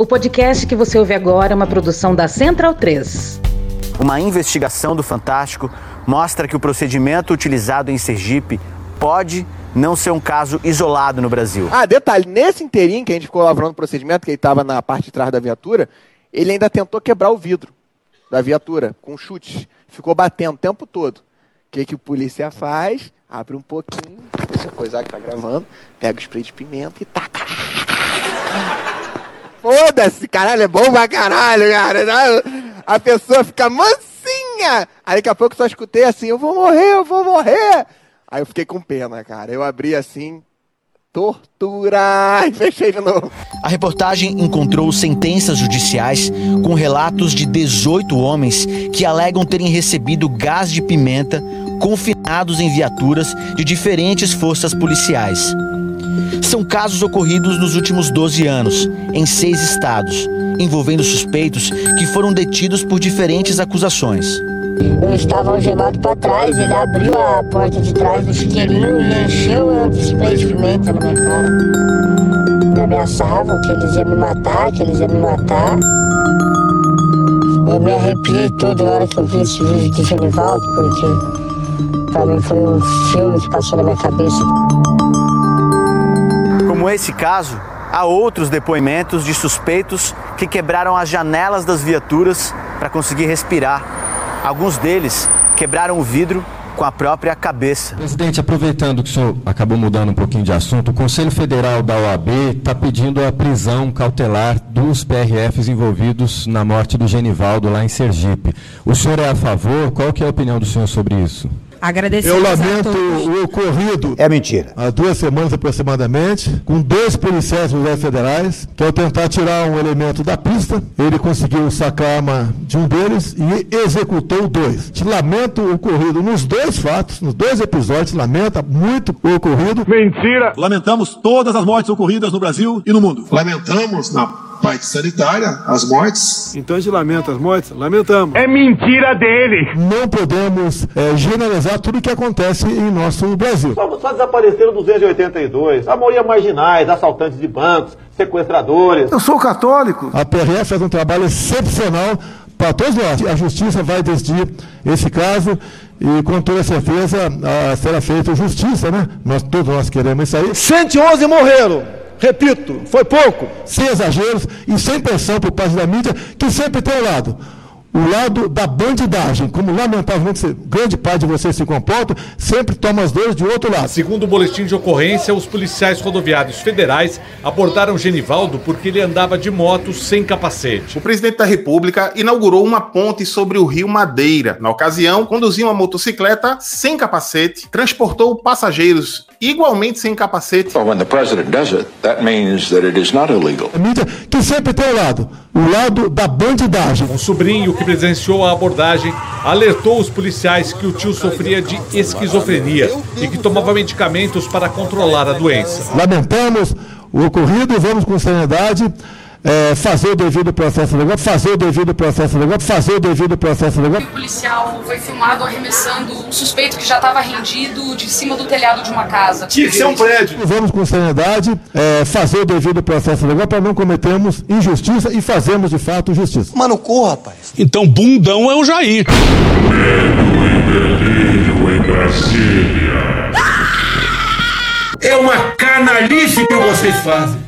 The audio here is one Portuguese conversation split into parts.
O podcast que você ouve agora é uma produção da Central 3. Uma investigação do Fantástico mostra que o procedimento utilizado em Sergipe pode não ser um caso isolado no Brasil. Ah, detalhe, nesse inteirinho que a gente ficou lavrando o procedimento, que ele estava na parte de trás da viatura, ele ainda tentou quebrar o vidro da viatura com chutes. Ficou batendo o tempo todo. O que, que o polícia faz? Abre um pouquinho, deixa a coisa que tá gravando, pega o spray de pimenta e taca. Foda-se, caralho, é bom pra caralho, cara. A pessoa fica mansinha. Aí daqui a pouco só escutei assim, eu vou morrer, eu vou morrer. Aí eu fiquei com pena, cara. Eu abri assim, tortura e fechei de novo. A reportagem encontrou sentenças judiciais com relatos de 18 homens que alegam terem recebido gás de pimenta confinados em viaturas de diferentes forças policiais. São casos ocorridos nos últimos 12 anos, em seis estados, envolvendo suspeitos que foram detidos por diferentes acusações. Eu estava algemado para trás, ele abriu a porta de trás do chiqueirinho e encheu de spray de pimenta na minha cara. Me ameaçavam que eles iam me matar, que eles iam me matar. Eu me arrepiei toda hora que eu vi esse vídeo de Genivaldo, porque para mim foi um filme que passou na minha cabeça. Como esse caso, há outros depoimentos de suspeitos que quebraram as janelas das viaturas para conseguir respirar. Alguns deles quebraram o vidro com a própria cabeça. Presidente, aproveitando que o senhor acabou mudando um pouquinho de assunto, o Conselho Federal da OAB está pedindo a prisão cautelar dos PRFs envolvidos na morte do Genivaldo lá em Sergipe. O senhor é a favor? Qual que é a opinião do senhor sobre isso? Agradecer Eu lamento o ocorrido. É mentira. Há duas semanas aproximadamente, com dois policiais militares federais, que ao tentar tirar um elemento da pista, ele conseguiu sacar a arma de um deles e executou dois. Te lamento o ocorrido nos dois fatos, nos dois episódios, lamenta muito o ocorrido. Mentira! Lamentamos todas as mortes ocorridas no Brasil e no mundo. Lamentamos na parte sanitária as mortes. Então a gente lamenta as mortes? Lamentamos. É mentira dele! Não podemos é, generalizar tudo o que acontece em nosso Brasil. Só, só desapareceram 282. A maioria marginais, assaltantes de bancos, sequestradores. Eu sou católico. A PRF faz um trabalho excepcional para todos nós. A justiça vai decidir esse caso e com toda certeza a, será feita justiça, né? Nós, todos nós queremos isso aí. 111 morreram! Repito, foi pouco. Sem exageros e sem pressão por parte da mídia, que sempre tem o lado. O lado da bandidagem, como lamentavelmente grande parte de vocês se comportam, sempre toma as dores de outro lado. Segundo o boletim de ocorrência, os policiais rodoviários federais abordaram Genivaldo porque ele andava de moto sem capacete. O presidente da República inaugurou uma ponte sobre o rio Madeira. Na ocasião, conduziu uma motocicleta sem capacete, transportou passageiros igualmente sem capacete. Well, when the president does it, that means that it is not illegal. A mídia que sempre tem o lado, o lado da bandidagem. Um sobrinho que presenciou a abordagem alertou os policiais que o tio sofria de esquizofrenia e que tomava medicamentos para controlar a doença. Lamentamos o ocorrido, vamos com seriedade é, fazer o devido processo legal, fazer o devido processo legal, fazer o devido processo legal. O policial foi filmado arremessando um suspeito que já estava rendido de cima do telhado de uma casa. Tinha que ser um prédio. Vamos com seriedade é, fazer o devido processo legal para não cometermos injustiça e fazermos de fato justiça. Mano, corra, rapaz. Então, bundão é o Jair. Medo e delírio em Brasília. É uma canalice que vocês fazem.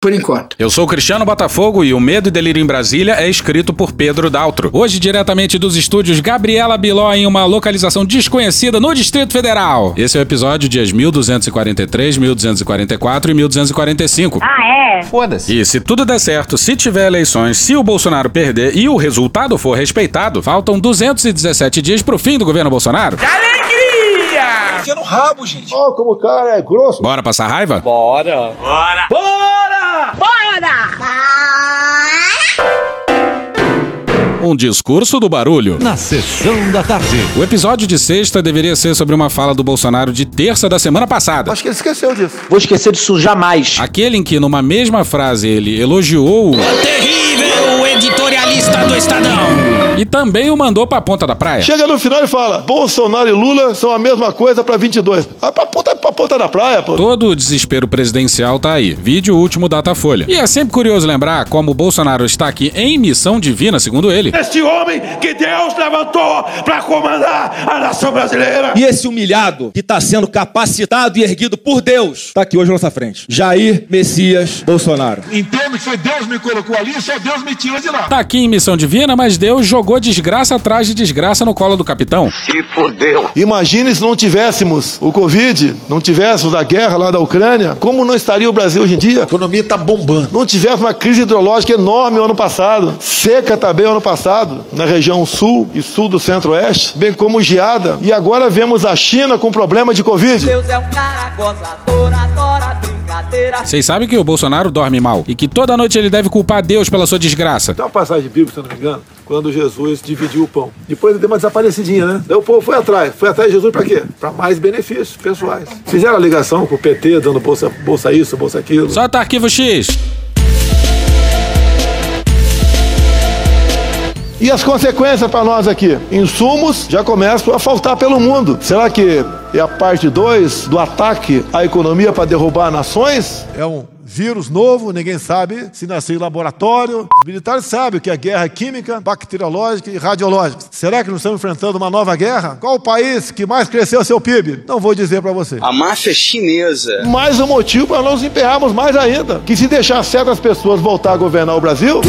Por enquanto. Eu sou o Cristiano Botafogo e o Medo e Delírio em Brasília é escrito por Pedro Daltro. Hoje, diretamente dos estúdios Gabriela Biló, em uma localização desconhecida no Distrito Federal. Esse é o episódio dias 1243, 1244 e 1245. Ah, é? Foda-se. E se tudo der certo, se tiver eleições, se o Bolsonaro perder e o resultado for respeitado, faltam 217 dias pro fim do governo Bolsonaro. Alegria! Enfia no rabo, gente. Ó, oh, como o cara é grosso. Bora passar raiva? Bora. Bora. Bora! Bora! Um discurso do barulho. Na sessão da tarde. O episódio de sexta deveria ser sobre uma fala do Bolsonaro de terça da semana passada. Acho que ele esqueceu disso. Vou esquecer disso jamais. Aquele em que, numa mesma frase, ele elogiou. O terrível editorialista do Estadão. E também o mandou pra ponta da praia. Chega no final e fala: Bolsonaro e Lula são a mesma coisa pra 22. Ah, pra ponta, pra ponta da praia, pô. Todo o desespero presidencial tá aí. Vídeo último Datafolha. E é sempre curioso lembrar como o Bolsonaro está aqui em missão divina, segundo ele. Este homem que Deus levantou para comandar a nação brasileira. E esse humilhado que está sendo capacitado e erguido por Deus está aqui hoje à nossa frente. Jair Messias Bolsonaro. Entendo que foi Deus me colocou ali, só Deus me tira de lá. Tá aqui em missão divina, mas Deus jogou desgraça atrás de desgraça no colo do capitão. Se fudeu. Imagine se não tivéssemos o Covid, não tivéssemos a guerra lá da Ucrânia, como não estaria o Brasil hoje em dia? A economia tá bombando. Não tivesse uma crise hidrológica enorme o ano passado, seca também o ano passado, na região sul e sul do centro-oeste, bem como geada. E agora vemos a China com problema de Covid. Deus é um cara gozador, adora brincadeira. Vocês sabem que o Bolsonaro dorme mal e que toda noite ele deve culpar Deus pela sua desgraça. Tem uma passagem bíblica, se eu não me engano, quando Jesus dividiu o pão. Depois ele deu uma desaparecidinha, né? Daí o povo foi atrás. Foi atrás de Jesus pra quê? Pra mais benefícios pessoais. Fizeram a ligação com o PT, dando bolsa, bolsa isso, bolsa aquilo. Solta arquivo X. E as consequências para nós aqui? Insumos já começam a faltar pelo mundo. Será que é a parte 2 do ataque à economia para derrubar nações? É um vírus novo, ninguém sabe se nasceu em laboratório. Os militares sabem que a guerra é química, bacteriológica e radiológica. Será que nós estamos enfrentando uma nova guerra? Qual o país que mais cresceu seu PIB? Não vou dizer para você. A máfia chinesa. Mais um motivo para nós emperrarmos mais ainda. Que se deixar certas pessoas voltar a governar o Brasil.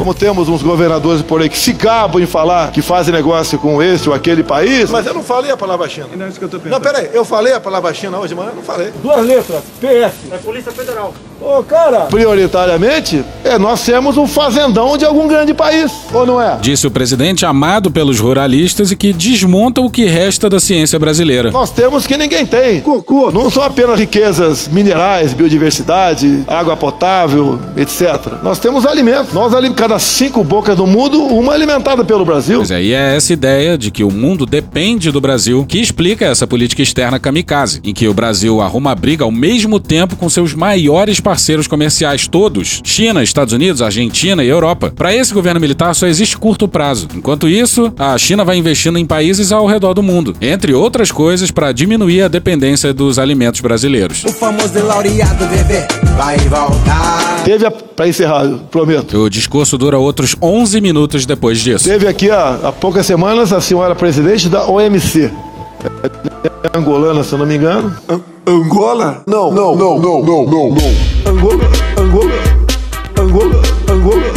Como temos uns governadores por aí que se gabam em falar que fazem negócio com esse ou aquele país. Mas eu não falei a palavra China. Não é isso que eu tô pensando. Não, peraí, eu falei a palavra China hoje de manhã? Não falei. Duas letras, PF. É Polícia Federal. Ô, cara, prioritariamente, é, nós temos um fazendão de algum grande país, ou não é? Disse o presidente amado pelos ruralistas e que desmonta o que resta da ciência brasileira. Nós temos que ninguém tem. Cocô. Não são apenas riquezas minerais, biodiversidade, água potável, etc. Nós temos alimentos. Nós, ali, cada cinco bocas do mundo, uma é alimentada pelo Brasil. Pois é, e é essa ideia de que o mundo depende do Brasil que explica essa política externa kamikaze, em que o Brasil arruma briga ao mesmo tempo com seus maiores parceiros comerciais todos, China, Estados Unidos, Argentina e Europa. Para esse governo militar só existe curto prazo. Enquanto isso, a China vai investindo em países ao redor do mundo, entre outras coisas para diminuir a dependência dos alimentos brasileiros. O famoso laureado bebê vai voltar. Teve, a, pra encerrar, prometo. O discurso dura outros 11 minutos depois disso. Teve aqui há, há poucas semanas a senhora presidente da OMC. É angolana, se eu não me engano. Angola? Não, não, não, não, não, não, não. Angola, Angola, Angola, Angola,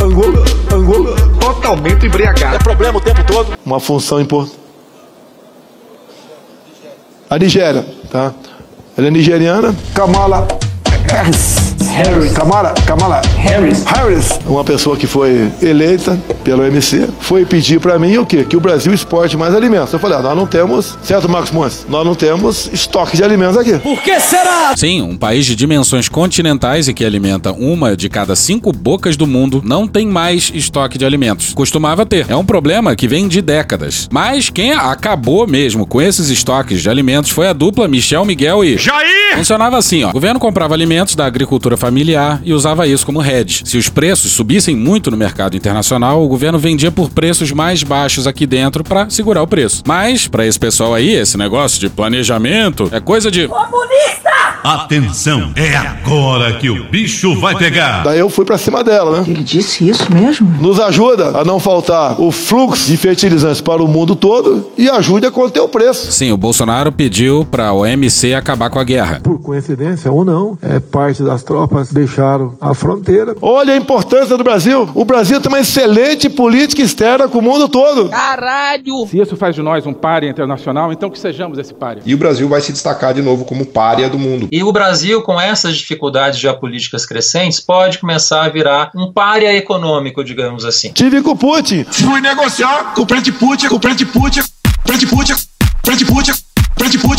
Angola, Angola. Totalmente embriagado. É problema o tempo todo. Uma função importante. A Nigéria, tá? Ela é nigeriana. Kamala Harris. Harris. Kamala, Kamala Harris. Harris, uma pessoa que foi eleita pelo MC, foi pedir para mim o quê? Que o Brasil exporte mais alimentos. Eu falei, ah, nós não temos, certo, Marcos Montes? Nós não temos estoque de alimentos aqui. Por que será? Sim, um país de dimensões continentais e que alimenta uma de cada cinco bocas do mundo não tem mais estoque de alimentos. Costumava ter. É um problema que vem de décadas. Mas quem acabou mesmo com esses estoques de alimentos foi a dupla Michel Miguel e Jair! Funcionava assim, ó. O governo comprava alimentos da agricultura familiar e usava isso como hedge. Se os preços subissem muito no mercado internacional, o governo vendia por preços mais baixos aqui dentro para segurar o preço. Mas para esse pessoal aí, esse negócio de planejamento é coisa de Comunista! Atenção, é agora que o bicho vai pegar. Daí eu fui para cima dela, né? Ele disse isso mesmo? Nos ajuda a não faltar o fluxo de fertilizantes para o mundo todo e ajude a conter o preço. Sim, o Bolsonaro pediu para a OMC acabar com a guerra. Por coincidência ou não, é parte das tropas deixaram a fronteira. Olha a importância do Brasil. O Brasil tem uma excelente política externa com o mundo todo. Caralho! Se isso faz de nós um párea internacional, então que sejamos esse párea. E o Brasil vai se destacar de novo como párea do mundo. E o Brasil, com essas dificuldades geopolíticas crescentes, pode começar a virar um párea econômico, digamos assim. Tive com o Putin. Fui negociar com o Presidente Putin, com o Presidente Putin, Presidente Putin, Presidente Putin,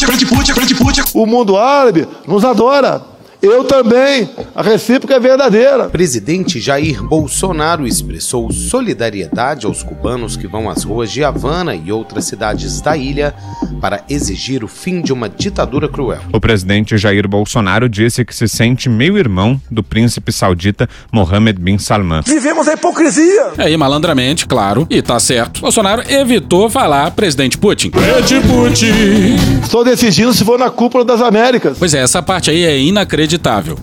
Putin, Putin, Presidente Putin. O mundo árabe nos adora. Eu também. A recíproca é verdadeira. Presidente Jair Bolsonaro expressou solidariedade aos cubanos que vão às ruas de Havana e outras cidades da ilha para exigir o fim de uma ditadura cruel. O presidente Jair Bolsonaro disse que se sente meio-irmão do príncipe saudita Mohammed bin Salman. Vivemos a hipocrisia. Aí, malandramente, claro, e tá certo. Bolsonaro evitou falar presidente Putin. Presidente Putin. Estou decidindo se vou na cúpula das Américas. Pois é, essa parte aí é inacreditável,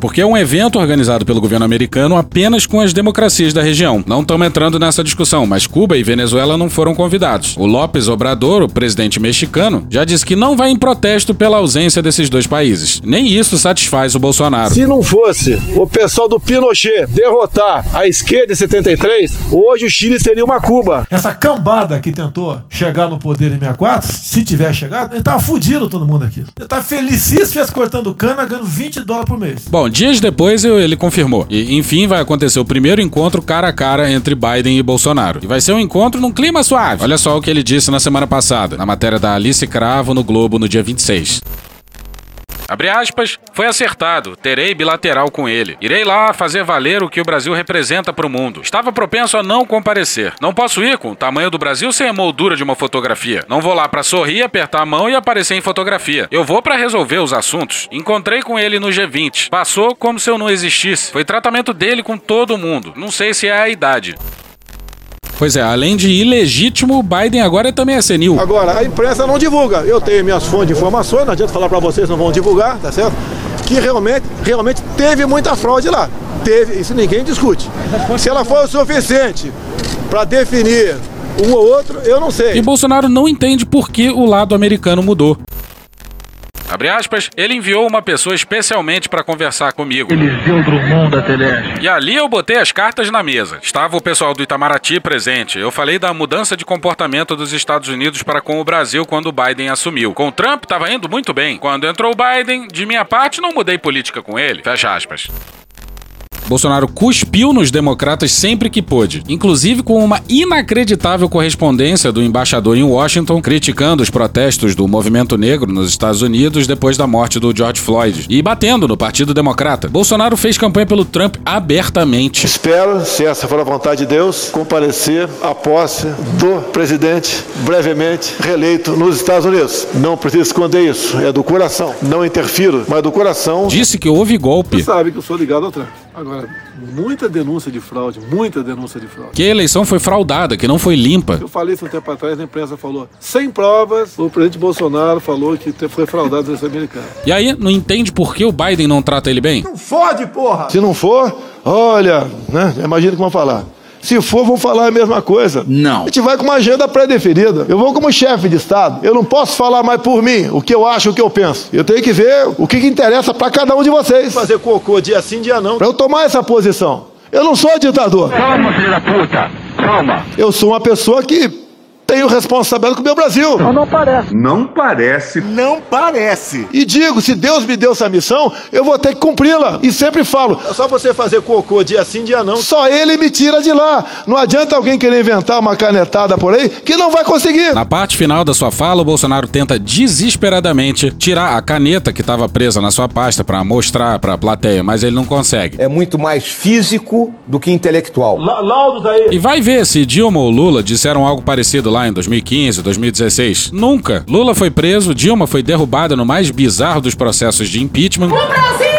porque é um evento organizado pelo governo americano apenas com as democracias da região. Não estamos entrando nessa discussão, mas Cuba e Venezuela não foram convidados. O López Obrador, o presidente mexicano, já disse que não vai em protesto pela ausência desses dois países. Nem isso satisfaz o Bolsonaro. Se não fosse o pessoal do Pinochet derrotar a esquerda em 73, hoje o Chile seria uma Cuba. Essa cambada que tentou chegar no poder em 64, se tiver chegado, ele tava fudido todo mundo aqui. Ele tá felicíssimo cortando cana, ganhando 20 dólares por mês. Bom, dias depois ele confirmou. E enfim vai acontecer o primeiro encontro cara a cara entre Biden e Bolsonaro. E vai ser um encontro num clima suave. Olha só o que ele disse na semana passada, na matéria da Alice Cravo no Globo no dia 26. Abre aspas, foi acertado, terei bilateral com ele. Irei lá fazer valer o que o Brasil representa para o mundo. Estava propenso a não comparecer. Não posso ir com o tamanho do Brasil sem a moldura de uma fotografia. Não vou lá para sorrir, apertar a mão e aparecer em fotografia. Eu vou para resolver os assuntos. Encontrei com ele no G20. Passou como se eu não existisse. Foi tratamento dele com todo mundo. Não sei se é a idade. Pois é, além de ilegítimo, o Biden agora também é senil. Agora, a imprensa não divulga. Eu tenho minhas fontes de informações, não adianta falar para vocês, não vão divulgar, tá certo? Que realmente, realmente teve muita fraude lá. Teve, isso ninguém discute. Se ela for o suficiente para definir um ou outro, eu não sei. E Bolsonaro não entende por que o lado americano mudou. Abre aspas, ele enviou uma pessoa especialmente para conversar comigo. Eliseu Drummond da Teleste. E ali eu botei as cartas na mesa. Estava o pessoal do Itamaraty presente. Eu falei da mudança de comportamento dos Estados Unidos para com o Brasil quando o Biden assumiu. Com o Trump estava indo muito bem. Quando entrou o Biden, de minha parte não mudei política com ele. Fecha aspas. Bolsonaro cuspiu nos democratas sempre que pôde, inclusive com uma inacreditável correspondência do embaixador em Washington criticando os protestos do movimento negro nos Estados Unidos depois da morte do George Floyd e batendo no Partido Democrata. Bolsonaro fez campanha pelo Trump abertamente. Espero, se essa for a vontade de Deus, comparecer à posse do presidente brevemente reeleito nos Estados Unidos. Não preciso esconder isso, é do coração. Não interfiro, mas do coração. Disse que houve golpe. Você sabe que eu sou ligado ao Trump. Agora, muita denúncia de fraude, muita denúncia de fraude. Que a eleição foi fraudada, que não foi limpa. Eu falei isso um tempo atrás, a imprensa falou, sem provas, o presidente Bolsonaro falou que foi fraudado a eleição americana. E aí, não entende por que o Biden não trata ele bem? Não fode, porra! Se não for, olha, né? Imagina que vão falar. Se for, vão falar a mesma coisa. Não. A gente vai com uma agenda pré-definida. Eu vou como chefe de Estado. Eu não posso falar mais por mim, o que eu acho, o que eu penso. Eu tenho que ver o que, que interessa para cada um de vocês. Fazer cocô dia sim, dia não. Para eu tomar essa posição. Eu não sou ditador. Calma, filho da puta. Calma. Eu sou uma pessoa que tenho responsabilidade com o meu Brasil. Não, não parece. Não parece. Não parece. E digo, se Deus me deu essa missão, eu vou ter que cumpri-la. E sempre falo, é só você fazer cocô dia sim, dia não. Só ele me tira de lá. Não adianta alguém querer inventar uma canetada por aí que não vai conseguir. Na parte final da sua fala, o Bolsonaro tenta desesperadamente tirar a caneta que estava presa na sua pasta para mostrar para a plateia, mas ele não consegue. É muito mais físico do que intelectual. Laudos aí. E vai ver se Dilma ou Lula disseram algo parecido lá em 2015, 2016. Nunca. Lula foi preso, Dilma foi derrubada no mais bizarro dos processos de impeachment. O Brasil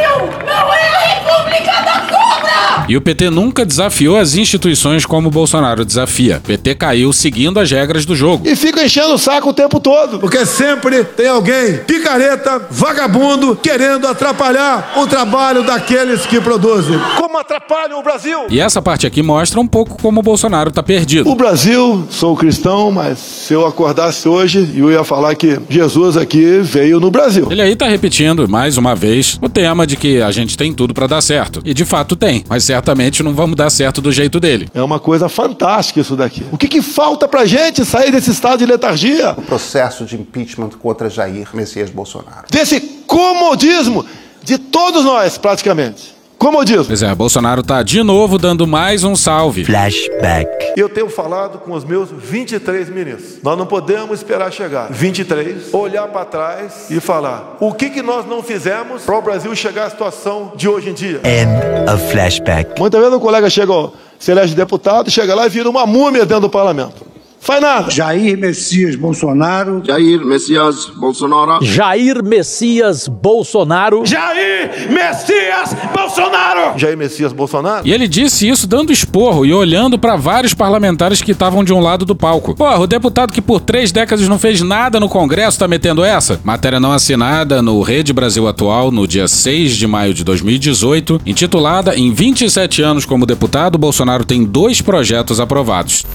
E o PT nunca desafiou as instituições como o Bolsonaro desafia. O PT caiu seguindo as regras do jogo. E fica enchendo o saco o tempo todo. Porque sempre tem alguém picareta, vagabundo, querendo atrapalhar o trabalho daqueles que produzem. Como atrapalham o Brasil? E essa parte aqui mostra um pouco como o Bolsonaro tá perdido. O Brasil, sou cristão, mas se eu acordasse hoje, eu ia falar que Jesus aqui veio no Brasil. Ele aí tá repetindo, mais uma vez, o tema de que a gente tem tudo para dar certo. E de fato tem, mas certamente não vamos dar certo do jeito dele. É uma coisa fantástica isso daqui. O que, que falta pra gente sair desse estado de letargia? O processo de impeachment contra Jair Messias Bolsonaro. Desse comodismo de todos nós, praticamente. Comodismo. Pois é, Bolsonaro tá de novo dando mais um salve. Flashback. Eu tenho falado com os meus 23 ministros. Nós não podemos esperar chegar 23, olhar para trás e falar o que, que nós não fizemos para o Brasil chegar à situação de hoje em dia. End of flashback. Muitas vezes o colega chega, ó, se elege deputado, chega lá e vira uma múmia dentro do parlamento. Faz nada. Jair Messias Bolsonaro. Jair Messias Bolsonaro. Jair Messias Bolsonaro. Jair Messias Bolsonaro. Jair Messias Bolsonaro. E ele disse isso dando esporro e olhando para vários parlamentares que estavam de um lado do palco. Porra, o deputado que por três décadas não fez nada no Congresso tá metendo essa? Matéria não assinada no Rede Brasil Atual no dia 6 de maio de 2018, intitulada Em 27 anos como deputado, Bolsonaro tem dois projetos aprovados.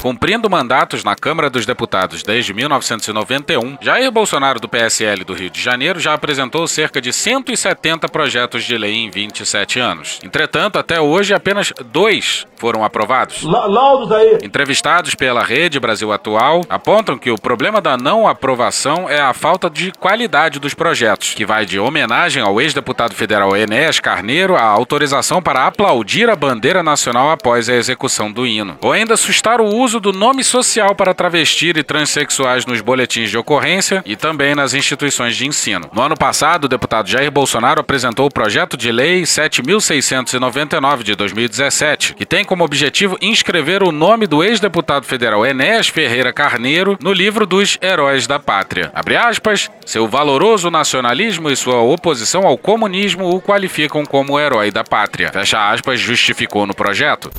Cumprindo mandatos na Câmara dos Deputados desde 1991, Jair Bolsonaro do PSL do Rio de Janeiro já apresentou cerca de 170 projetos de lei em 27 anos. Entretanto, até hoje apenas dois foram aprovados. Laudos aí. Entrevistados pela Rede Brasil Atual, apontam que o problema da não aprovação é a falta de qualidade dos projetos, que vai de homenagem ao ex-deputado federal Enéas Carneiro à autorização para aplaudir a bandeira nacional após a execução do hino, ou ainda sustar o uso do nome social para travestir e transexuais nos boletins de ocorrência e também nas instituições de ensino. No ano passado, o deputado Jair Bolsonaro apresentou o projeto de lei 7699 de 2017, que tem como objetivo inscrever o nome do ex-deputado federal Enéas Ferreira Carneiro no livro dos Heróis da Pátria. Abre aspas, seu valoroso nacionalismo e sua oposição ao comunismo o qualificam como herói da pátria. Fecha aspas, justificou no projeto.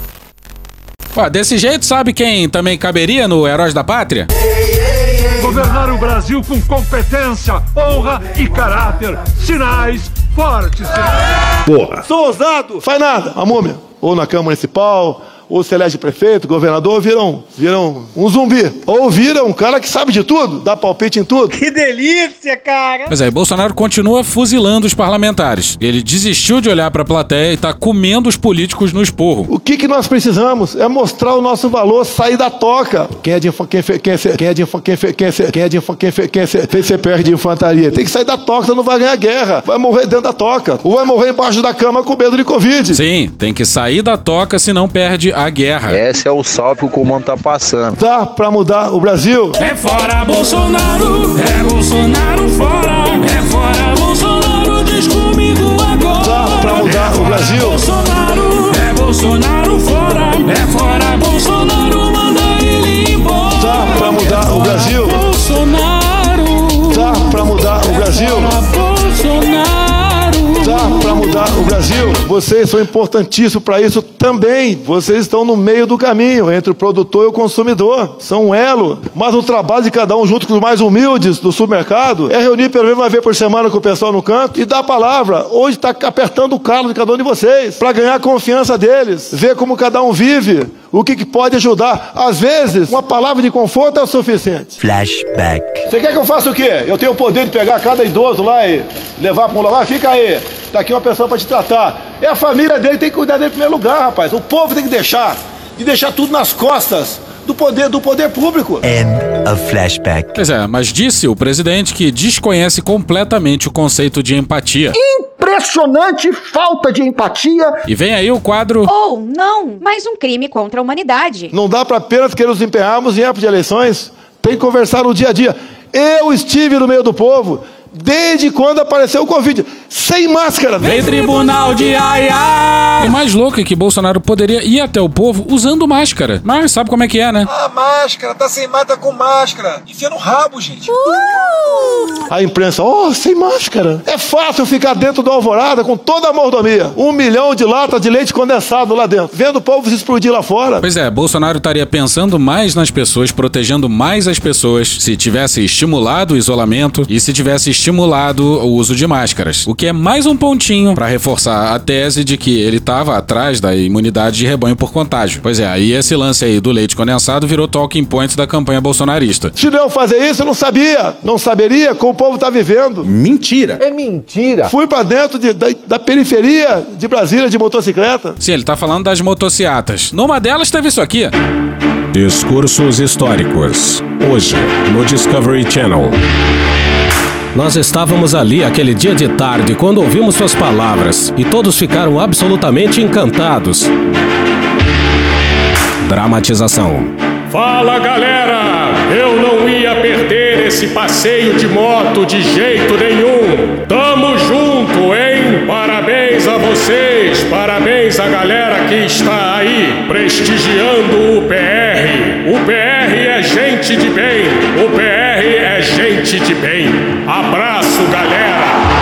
Ó, desse jeito, sabe quem também caberia no Heróis da Pátria? Governar o Brasil com competência, honra e caráter. Sinais fortes. Sinais. Porra. Sou ousado. Faz nada. A múmia. Ou na Câmara Municipal, ou se elege prefeito, governador, viram, viram um zumbi. Ou vira um cara que sabe de tudo, dá palpite em tudo. Que delícia, cara! Mas aí, Bolsonaro continua fuzilando os parlamentares. Ele desistiu de olhar pra plateia e tá comendo os políticos no esporro. O que, que nós precisamos é mostrar o nosso valor, sair da toca. Quem é de quem é quem é de quem é quem é de quem quem é CPR de infantaria? Tem que sair da toca, senão não vai ganhar guerra. Vai morrer dentro da toca. Ou vai morrer embaixo da cama com medo de Covid. Sim, tem que sair da toca, senão perde a guerra. Esse é o salve que o comando tá passando. Dá pra mudar o Brasil? É fora Bolsonaro, é Bolsonaro fora, é fora Bolsonaro, diz comigo agora. Dá pra mudar o Brasil? Bolsonaro, é Bolsonaro fora, é fora Bolsonaro, manda ele embora. Dá pra mudar o Brasil? Bolsonaro, Dá pra mudar o Brasil? Mudar o Brasil? Vocês são importantíssimos para isso também. Vocês estão no meio do caminho entre o produtor e o consumidor. São um elo. Mas o trabalho de cada um, junto com os mais humildes do supermercado, é reunir pelo menos uma vez por semana com o pessoal no canto e dar a palavra. Hoje está apertando o calo de cada um de vocês para ganhar a confiança deles, ver como cada um vive, o que, que pode ajudar. Às vezes, uma palavra de conforto é o suficiente. Flashback. Você quer que eu faça o quê? Eu tenho o poder de pegar cada idoso lá e levar para um lugar? Fica aí. Tá aqui uma pessoa para te tratar. É a família dele, tem que cuidar dele em primeiro lugar, rapaz. O povo tem que deixar. E deixar tudo nas costas do poder, do poder público. End of flashback. Pois é, mas disse o presidente que desconhece completamente o conceito de empatia. Impressionante falta de empatia. E vem aí o quadro Ou não, mais um crime contra a humanidade. Não dá para apenas querer nos empenharmos em época de eleições. Tem que conversar no dia a dia. Eu estive no meio do povo desde quando apareceu o Covid. Sem máscara. Vem tribunal de aiá! O mais louco é que Bolsonaro poderia ir até o povo usando máscara. Mas sabe como é que é, né? A máscara, tá sem mata com máscara. Enfia no rabo, gente. A imprensa, oh, sem máscara. É fácil ficar dentro do Alvorada com toda a mordomia. Um milhão de latas de leite condensado lá dentro. Vendo o povo se explodir lá fora. Pois é, Bolsonaro estaria pensando mais nas pessoas, protegendo mais as pessoas, se tivesse estimulado o isolamento e se tivesse estimulado o uso de máscaras. O que é mais um pontinho para reforçar a tese de que ele estava atrás da imunidade de rebanho por contágio. Pois é, aí esse lance aí do leite condensado virou talking point da campanha bolsonarista. Se não fazer isso, eu não sabia. Não saberia como o povo está vivendo. Mentira. É mentira. Fui para dentro de- da, da periferia de Brasília de motocicleta. Sim, ele tá falando das motociatas. Numa delas teve isso aqui. Discursos históricos. Hoje, no Discovery Channel. Nós estávamos ali aquele dia de tarde quando ouvimos suas palavras e todos ficaram absolutamente encantados. Dramatização. Fala galera! Eu não ia perder esse passeio de moto de jeito nenhum. Tamo junto, hein? Parabéns a vocês, parabéns à galera que está aí prestigiando o PR. O PR é gente de bem, o PR é gente de bem. Abraço, galera!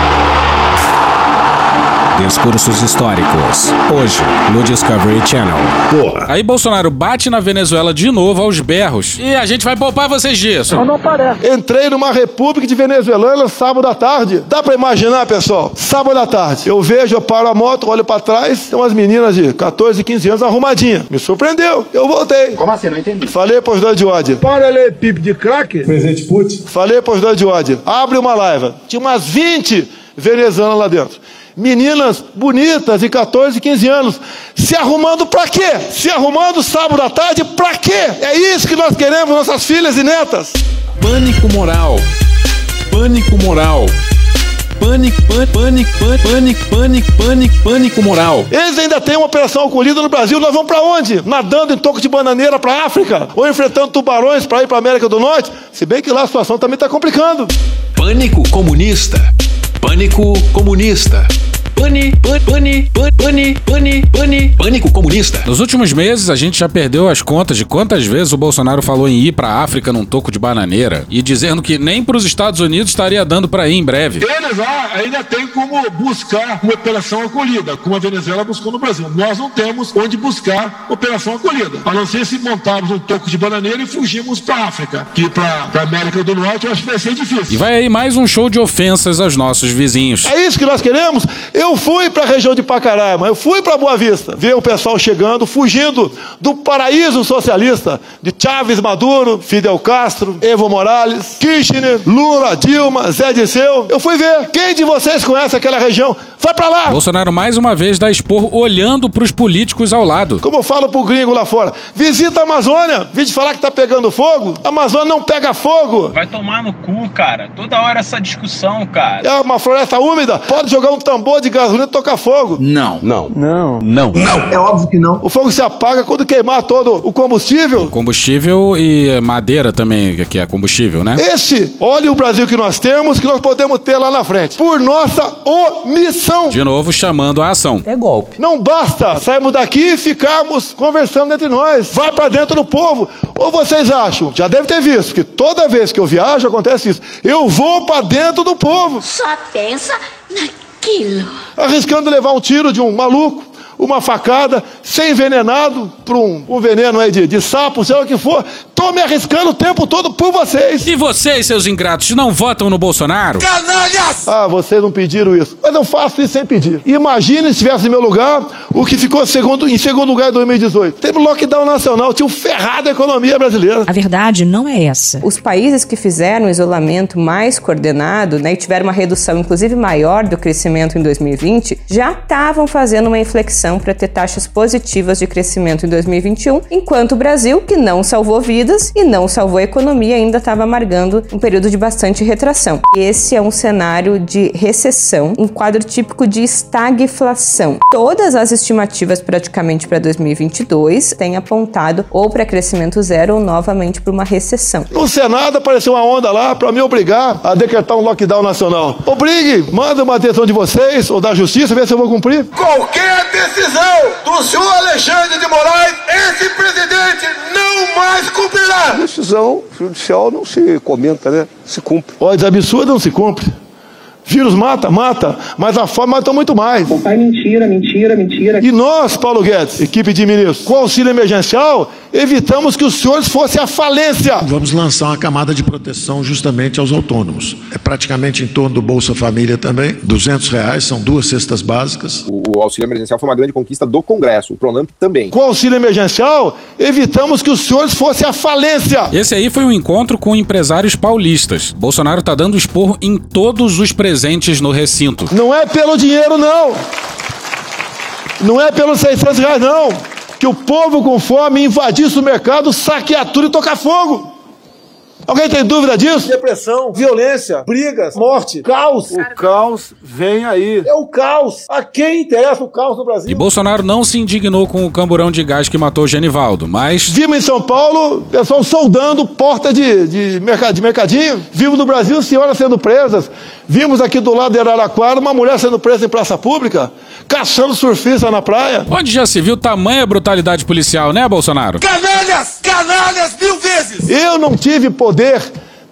Discursos históricos. Hoje, no Discovery Channel. Porra. Aí Bolsonaro bate na Venezuela de novo aos berros. E a gente vai poupar vocês disso. Não, não parece. Entrei numa república de venezuelana sábado à tarde. Dá pra imaginar, pessoal? Sábado à tarde. Eu vejo, eu paro a moto, olho pra trás, tem umas meninas de 14, 15 anos arrumadinhas. Me surpreendeu. Eu voltei. Como assim? Não entendi. Falei pro ajudante de ódio. Para ler pipe de crack? Presidente Putin. Falei pro ajudante de ódio. Abre uma live. Tinha umas 20 venezuelanas lá dentro meninas bonitas de 14, 15 anos, se arrumando para quê? Se arrumando sábado à tarde para quê? É isso que nós queremos, nossas filhas e netas. Pânico moral. Pânico moral. Pânico, pânico, pânico, pânico, pânico, pânico, pânico moral. Eles ainda têm uma operação acolhida no Brasil. Nós vamos para onde? Nadando em toco de bananeira para África? Ou enfrentando tubarões para ir para América do Norte? Se bem que lá a situação também está complicando. Pânico comunista. Pânico comunista. Pane, pane, pane, pane, pane, pânico comunista. Nos últimos meses, a gente já perdeu as contas de quantas vezes o Bolsonaro falou em ir pra África num toco de bananeira e dizendo que nem pros Estados Unidos estaria dando pra ir em breve. Eles lá ainda tem como buscar uma operação acolhida, como a Venezuela buscou no Brasil. Nós não temos onde buscar operação acolhida. A não ser se montarmos um toco de bananeira e fugirmos pra África. Que pra, pra América do Norte eu acho que vai ser difícil. E vai aí mais um show de ofensas aos nossos vizinhos. É isso que nós queremos? Eu fui para a região de Pacaraima, eu fui para Boa Vista, ver o pessoal chegando, fugindo do paraíso socialista de Chaves Maduro, Fidel Castro, Evo Morales, Kirchner, Lula, Dilma, Zé Disseu. Eu fui ver. Quem de vocês conhece aquela região? Vai para lá! Bolsonaro mais uma vez dá expor olhando para os políticos ao lado. Como eu falo pro gringo lá fora, visita a Amazônia. Vídeo falar que tá pegando fogo. A Amazônia não pega fogo. Vai tomar no cu, cara. Toda hora essa discussão, cara. É uma floresta úmida. Pode jogar um tambor de gasolina tocar fogo. Não. Não. Não. Não. Não. É óbvio que não. O fogo se apaga quando queimar todo o combustível. Combustível e madeira também, que é combustível, né? Esse, olha o Brasil que nós temos, que nós podemos ter lá na frente. Por nossa omissão. De novo, chamando a ação. É golpe. Não basta sairmos daqui e ficarmos conversando entre nós. Vai para dentro do povo. Ou vocês acham? Já deve ter visto que toda vez que eu viajo acontece isso. Eu vou para dentro do povo. Só pensa naquilo. Arriscando levar um tiro de um maluco, uma facada, ser envenenado por um, um veneno aí de, de sapo, sei lá o que for. Tô me arriscando o tempo todo por vocês. E vocês, seus ingratos, não votam no Bolsonaro? Canalhas! Ah, vocês não pediram isso. Mas eu faço isso sem pedir. Imagine se tivesse em meu lugar o que ficou segundo, em segundo lugar em 2018. Teve lockdown nacional, tinha ferrado a economia brasileira. A verdade não é essa. Os países que fizeram o isolamento mais coordenado né, e tiveram uma redução, inclusive maior do crescimento em 2020, já estavam fazendo uma inflexão para ter taxas positivas de crescimento em 2021, enquanto o Brasil, que não salvou vidas e não salvou a economia, ainda estava amargando um período de bastante retração. Esse é um cenário de recessão, um quadro típico de estagflação. Todas as estimativas praticamente para 2022 têm apontado ou para crescimento zero ou novamente para uma recessão. No Senado apareceu uma onda lá para me obrigar a decretar um lockdown nacional. Obrigue, manda uma atenção de vocês ou da justiça, ver se eu vou cumprir. Qualquer decisão do senhor Alexandre de Moraes, esse presidente não mais cumprirá. Decisão judicial não se comenta, né? Se cumpre. Ordens absurdas não se cumpre. Vírus mata, mata, mas a fome mata muito mais. Pai, mentira, mentira, mentira. E nós, Paulo Guedes, equipe de ministros, com auxílio emergencial, evitamos que os senhores fossem à falência. Vamos lançar uma camada de proteção justamente aos autônomos. É praticamente em torno do Bolsa Família também, 200 reais, são duas cestas básicas. O, auxílio emergencial foi uma grande conquista do Congresso, o Pronamp também. Com auxílio emergencial, evitamos que os senhores fossem à falência. Esse aí foi um encontro com empresários paulistas. Bolsonaro tá dando esporro em todos os presentes no recinto. Não é pelo dinheiro, não. Não é pelos 600 reais, não. Que o povo com fome invadisse o mercado, saquear tudo e tocar fogo. Alguém tem dúvida disso? Depressão, violência, brigas, morte, caos. O caos vem aí. É o caos. A quem interessa o caos no Brasil? E Bolsonaro não se indignou com o camburão de gás que matou Genivaldo, mas. Vimos em São Paulo pessoal soldando porta de, de, mercad, de mercadinho. Vimos no Brasil senhoras sendo presas. Vimos aqui do lado de Araraquara uma mulher sendo presa em praça pública, caçando surfista na praia. Onde já se viu tamanha brutalidade policial, né, Bolsonaro? Canalhas! Canalhas mil vezes! Eu não tive poder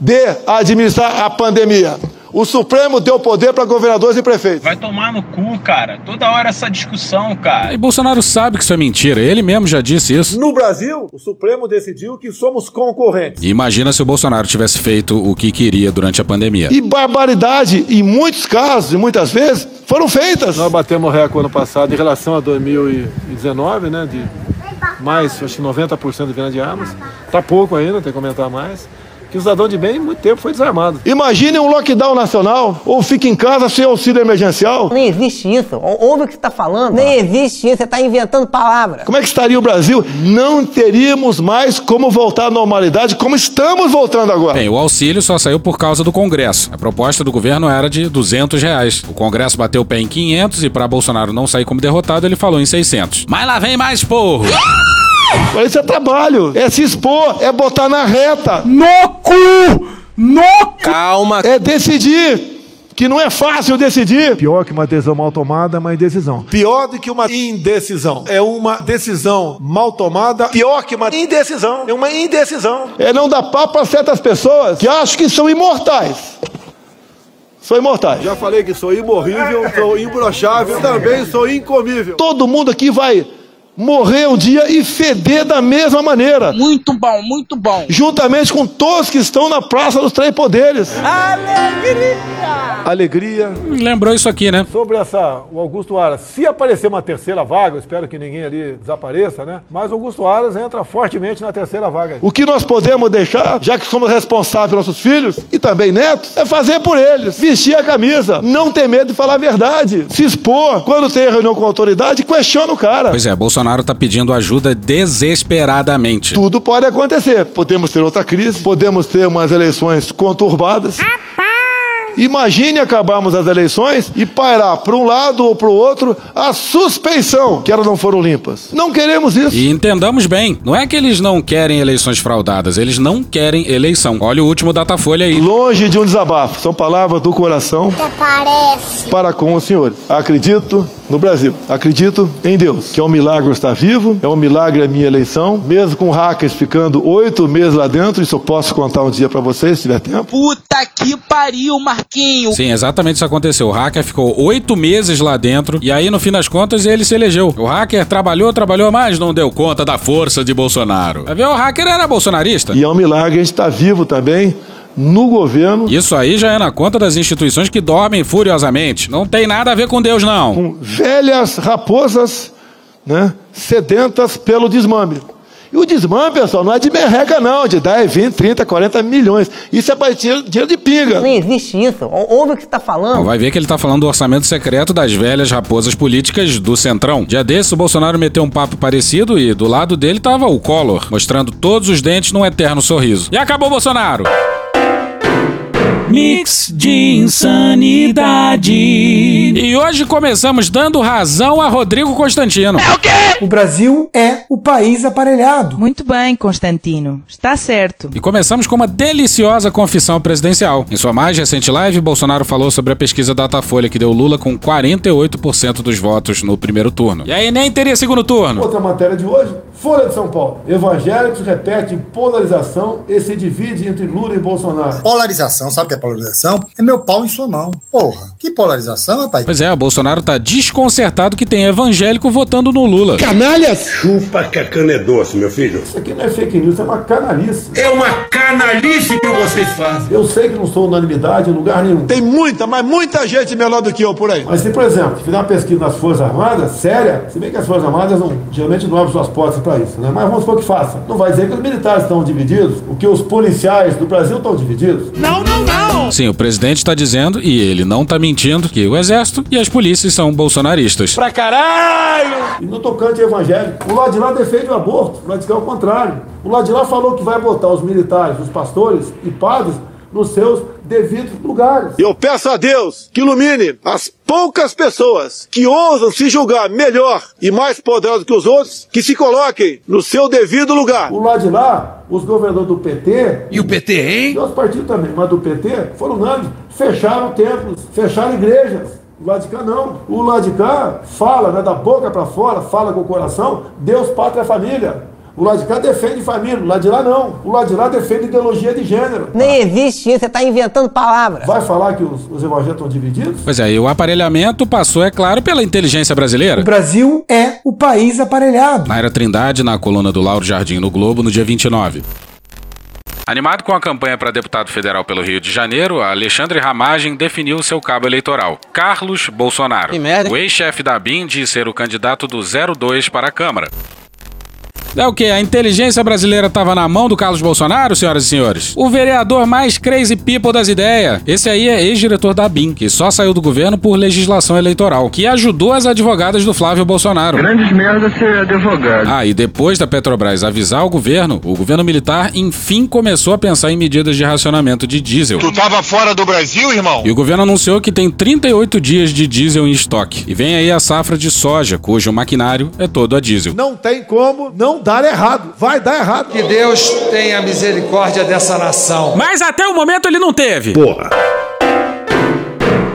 de administrar a pandemia. O Supremo deu poder para governadores e prefeitos. Vai tomar no cu, cara. Toda hora essa discussão, cara. E Bolsonaro sabe que isso é mentira. Ele mesmo já disse isso. No Brasil, o Supremo decidiu que somos concorrentes. Imagina se o Bolsonaro tivesse feito o que queria durante a pandemia. E barbaridade, em muitos casos e muitas vezes, foram feitas. Nós batemos recorde ano passado em relação a 2019, né? De mais, acho que 90% de venda de armas. Tá pouco ainda, tem que comentar mais que o cidadão de bem, muito tempo, foi desarmado. Imagine um lockdown nacional, ou fique em casa sem auxílio emergencial. Nem existe isso. Ouve o que você está falando. Nem existe isso, você está inventando palavras. Como é que estaria o Brasil? Não teríamos mais como voltar à normalidade, como estamos voltando agora. Bem, o auxílio só saiu por causa do Congresso. A proposta do governo era de 200 reais. O Congresso bateu o pé em 500 e para Bolsonaro não sair como derrotado, ele falou em 600. Mas lá vem mais porro! Isso é trabalho, é se expor, é botar na reta. No cu! No cu! Calma. É decidir. Que não é fácil decidir. Pior que uma decisão mal tomada é uma indecisão. Pior do que uma indecisão. É uma decisão mal tomada. Pior que uma indecisão. É uma indecisão. É não dar papo para certas pessoas que acham que são imortais. Sou imortais. Já falei que sou imorrível, sou imbrochável, também sou incomível. Todo mundo aqui vai morrer um dia e feder da mesma maneira. Muito bom, muito bom. Juntamente com todos que estão na Praça dos Três Poderes. Alegria! Alegria. Lembrou isso aqui, né? Sobre essa, o Augusto Aras, se aparecer uma terceira vaga, eu espero que ninguém ali desapareça, né? Mas o Augusto Aras entra fortemente na terceira vaga. O que nós podemos deixar, já que somos responsáveis pelos nossos filhos e também netos, é fazer por eles. Vestir a camisa, não ter medo de falar a verdade, se expor. Quando tem reunião com a autoridade, questiona o cara. Pois é, Bolsonaro Bolsonaro está pedindo ajuda desesperadamente. Tudo pode acontecer. Podemos ter outra crise, podemos ter umas eleições conturbadas. Imagine acabarmos as eleições e pairar para um lado ou para o outro a suspeição que elas não foram limpas. Não queremos isso. E entendamos bem, não é que eles não querem eleições fraudadas, eles não querem eleição. Olha o último Datafolha aí. Longe de um desabafo, são palavras do coração para com os senhores. Acredito no Brasil. Acredito em Deus, que é um milagre estar vivo, é um milagre a minha eleição, mesmo com hackers ficando oito meses lá dentro, isso eu posso contar um dia para vocês, se tiver tempo. Puta que pariu, Marquinho! Sim, exatamente isso aconteceu. O hacker ficou oito meses lá dentro e aí, no fim das contas, ele se elegeu. O hacker trabalhou, trabalhou, mas não deu conta da força de Bolsonaro. Vai ver, o hacker era bolsonarista. E é um milagre a gente estar vivo também no governo. Isso aí já é na conta das instituições que dormem furiosamente. Não tem nada a ver com Deus, não. Com velhas raposas, né, sedentas pelo desmame. E o desmame, pessoal, não é de merreca, não, de 10, 20, 30, 40 milhões. Isso é para dinheiro de pinga. Nem existe isso. Ouve o que você está falando. Vai ver que ele está falando do orçamento secreto das velhas raposas políticas do Centrão. Dia desse, o Bolsonaro meteu um papo parecido e do lado dele estava o Collor, mostrando todos os dentes num eterno sorriso. E acabou, Bolsonaro! Mix de insanidade. E hoje começamos dando razão a Rodrigo Constantino. É o quê? O Brasil é o país aparelhado. Muito bem, Constantino. Está certo. E começamos com uma deliciosa confissão presidencial. Em sua mais recente live, Bolsonaro falou sobre a pesquisa Datafolha que deu Lula com 48% dos votos no primeiro turno. E aí nem teria segundo turno. Outra matéria de hoje, Folha de São Paulo. Evangélicos repetem polarização e se divide entre Lula e Bolsonaro. Polarização, sabe o que é polarização? É meu pau em sua mão. Porra, que polarização, rapaz? Pois é, o Bolsonaro tá desconcertado que tem evangélico votando no Lula. Canalhas! Chupa que a cana é doce, meu filho. Isso aqui não é fake news, é uma canalice. É uma canalice que vocês fazem. Eu sei que não sou unanimidade em lugar nenhum. Tem muita, mas muita gente melhor do que eu por aí. Mas se, por exemplo, fizer uma pesquisa nas Forças Armadas, séria, se bem que as Forças Armadas não, geralmente não abrem suas portas para isso, né? Mas vamos supor que faça. Não vai dizer que os militares estão divididos, o que os policiais do Brasil estão divididos. Não, não, não! Sim, o presidente está dizendo, e ele não está mentindo, que o exército e as polícias são bolsonaristas. Pra caralho! E no tocante evangélico, o lado de lá lá defende o aborto, o lado de cá é o contrário. O lado de lá falou que vai botar os militares, os pastores e padres nos seus devidos lugares. Eu peço a Deus que ilumine as poucas pessoas que ousam se julgar melhor e mais poderosos que os outros, que se coloquem no seu devido lugar. O lado de lá, os governadores do PT. E o PT, hein? E outros partidos também, mas do PT, foram unânimes. Fecharam templos, fecharam igrejas. O lado de cá não. O lado de cá fala, né, da boca para fora, fala com o coração, Deus, pátria, família. O lado de cá defende família, o lado de lá não. O lado de lá defende ideologia de gênero. Nem existe isso, você está inventando palavras. Vai falar que os, os evangélicos estão divididos? Pois é, e o aparelhamento passou, é claro, pela inteligência brasileira. O Brasil é o país aparelhado. Naira Trindade, na coluna do Lauro Jardim no Globo, no dia 29. Animado com a campanha para deputado federal pelo Rio de Janeiro, Alexandre Ramagem definiu seu cabo eleitoral, Carlos Bolsonaro. Que merda. O ex-chefe da BIM diz ser o candidato do 02 para a Câmara. É o que? A inteligência brasileira estava na mão do Carlos Bolsonaro, senhoras e senhores? O vereador mais crazy people das ideias. Esse aí é ex-diretor da BIM, que só saiu do governo por legislação eleitoral, que ajudou as advogadas do Flávio Bolsonaro. Grandes merda ser advogado. Ah, e depois da Petrobras avisar o governo, o governo militar enfim começou a pensar em medidas de racionamento de diesel. Tu tava fora do Brasil, irmão? E o governo anunciou que tem 38 dias de diesel em estoque. E vem aí a safra de soja, cujo maquinário é todo a diesel. Não tem como não dar errado. Vai dar errado. Que Deus tenha misericórdia dessa nação. Mas até o momento ele não teve. Porra.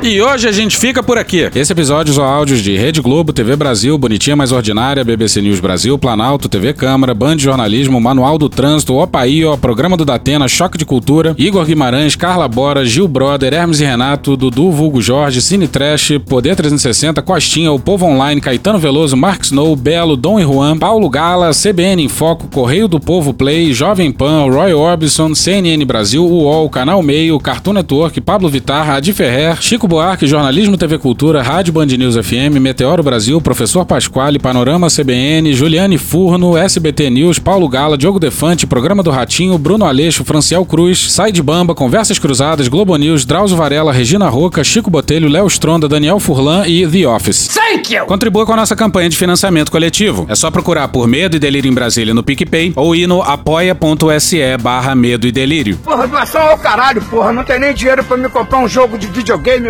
E hoje a gente fica por aqui. Esse episódio usou áudios de Rede Globo, TV Brasil, Bonitinha Mais Ordinária, BBC News Brasil, Planalto, TV Câmara, Band de Jornalismo, Manual do Trânsito, Opaí, ó, Programa do Datena, Choque de Cultura, Igor Guimarães, Carla Bora, Gil Brother, Hermes e Renato, Dudu Vulgo Jorge, Cine Trash, Poder 360, Costinha, O Povo Online, Caetano Veloso, Mark Snow, Belo, Dom e Juan, Paulo Gala, CBN em Foco, Correio do Povo Play, Jovem Pan, Roy Orbison, CNN Brasil, UOL, Canal Meio, Cartoon Network, Pablo Vittar, Adi Ferrer, Chico Buarque, Jornalismo TV Cultura, Rádio Band News FM, Meteoro Brasil, Professor Pasquale, Panorama CBN, Juliane Furno, SBT News, Paulo Gala, Diogo Defante, Programa do Ratinho, Bruno Aleixo, Franciel Cruz, Sai de Bamba, Conversas Cruzadas, Globo News, Drauzio Varela, Regina Roca, Chico Botelho, Léo Stronda, Daniel Furlan e The Office. Thank you! Contribua com a nossa campanha de financiamento coletivo. É só procurar por Medo e Delírio em Brasília no PicPay ou ir no apoia.se barra Medo e Delírio. Porra, doação ao caralho, porra. Não tem nem dinheiro pra me comprar um jogo de videogame,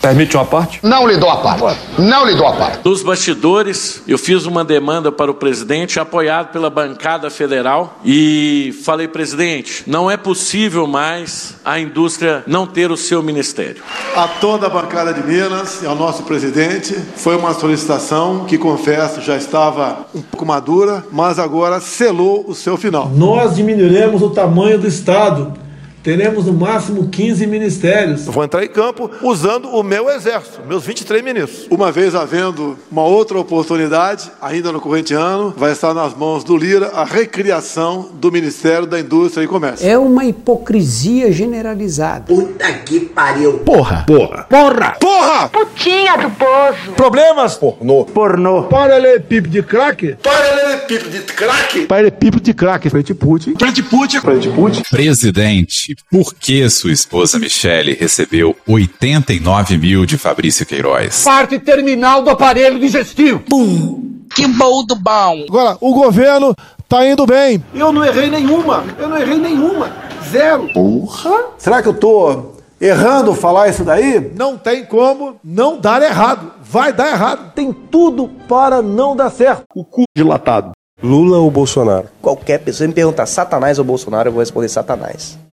Permite uma parte? Não lhe dou a parte. Não lhe dou a parte. Nos bastidores, eu fiz uma demanda para o presidente, apoiado pela bancada federal, e falei, presidente, não é possível mais a indústria não ter o seu ministério. A toda a bancada de Minas e ao nosso presidente, foi uma solicitação que, confesso, já estava um pouco madura, mas agora selou o seu final. Nós diminuiremos o tamanho do Estado. Teremos no máximo 15 ministérios. Eu vou entrar em campo usando o meu exército, meus 23 ministros. Uma vez havendo uma outra oportunidade, ainda no corrente ano, vai estar nas mãos do Lira a recriação do Ministério da Indústria e Comércio. É uma hipocrisia generalizada. Puta que pariu. Porra. Porra. Porra! Porra! Putinha do poço. Problemas? Pornô. Pornô. Paralelepípedo de crack? Paralelepípedo de crack? Paralelepípedo de crack. Frente Putin. Frente Putin. Frente Putin. Presidente, por que sua esposa Michele recebeu 89 mil de Fabrício Queiroz? Parte terminal do aparelho digestivo. Pum. Que bom do bom. Agora, o governo tá indo bem. Eu não errei nenhuma. Eu não errei nenhuma. Zero. Porra. Será que eu tô errando falar isso daí? Não tem como não dar errado. Vai dar errado. Tem tudo para não dar certo. O cu dilatado. Lula ou Bolsonaro? Qualquer pessoa me perguntar Satanás ou Bolsonaro, eu vou responder Satanás.